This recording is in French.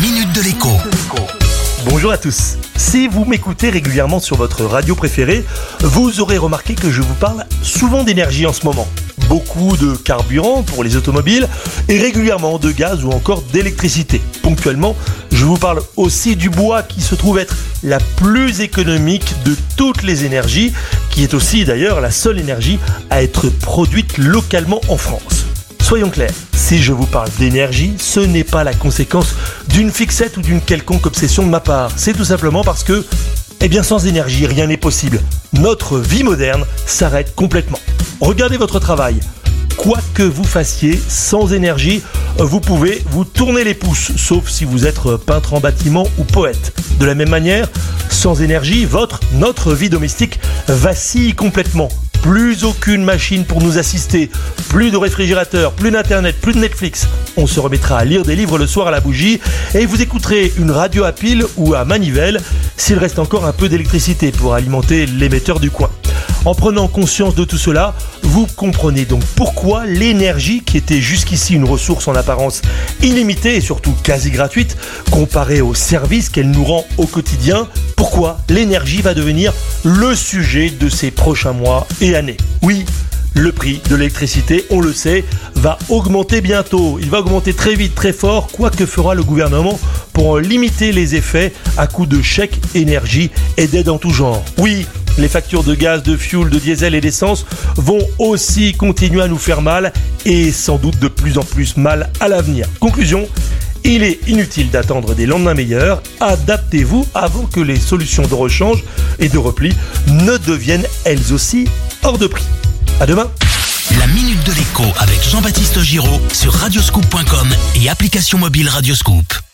minute de l'écho. Bonjour à tous. Si vous m'écoutez régulièrement sur votre radio préférée, vous aurez remarqué que je vous parle souvent d'énergie en ce moment. Beaucoup de carburant pour les automobiles et régulièrement de gaz ou encore d'électricité. Ponctuellement, je vous parle aussi du bois qui se trouve être la plus économique de toutes les énergies, qui est aussi d'ailleurs la seule énergie à être produite localement en France. Soyons clairs, si je vous parle d'énergie, ce n'est pas la conséquence d'une fixette ou d'une quelconque obsession de ma part. C'est tout simplement parce que, eh bien sans énergie, rien n'est possible. Notre vie moderne s'arrête complètement. Regardez votre travail. Quoi que vous fassiez, sans énergie, vous pouvez vous tourner les pouces, sauf si vous êtes peintre en bâtiment ou poète. De la même manière, sans énergie, votre, notre vie domestique vacille complètement. Plus aucune machine pour nous assister, plus de réfrigérateur, plus d'internet, plus de Netflix. On se remettra à lire des livres le soir à la bougie et vous écouterez une radio à pile ou à manivelle s'il reste encore un peu d'électricité pour alimenter l'émetteur du coin. En prenant conscience de tout cela, vous comprenez donc pourquoi l'énergie, qui était jusqu'ici une ressource en apparence illimitée et surtout quasi gratuite, comparée au service qu'elle nous rend au quotidien, pourquoi l'énergie va devenir le sujet de ces prochains mois et années. Oui, le prix de l'électricité, on le sait, va augmenter bientôt. Il va augmenter très vite, très fort, quoi que fera le gouvernement pour limiter les effets à coup de chèques énergie et d'aides en tout genre. Oui, les factures de gaz, de fuel, de diesel et d'essence vont aussi continuer à nous faire mal et sans doute de plus en plus mal à l'avenir. Conclusion, il est inutile d'attendre des lendemains meilleurs. Adaptez-vous avant que les solutions de rechange et de repli ne deviennent elles aussi hors de prix. À demain. La minute de l'écho avec Jean-Baptiste Giraud sur radioscoop.com et application mobile Radioscoop.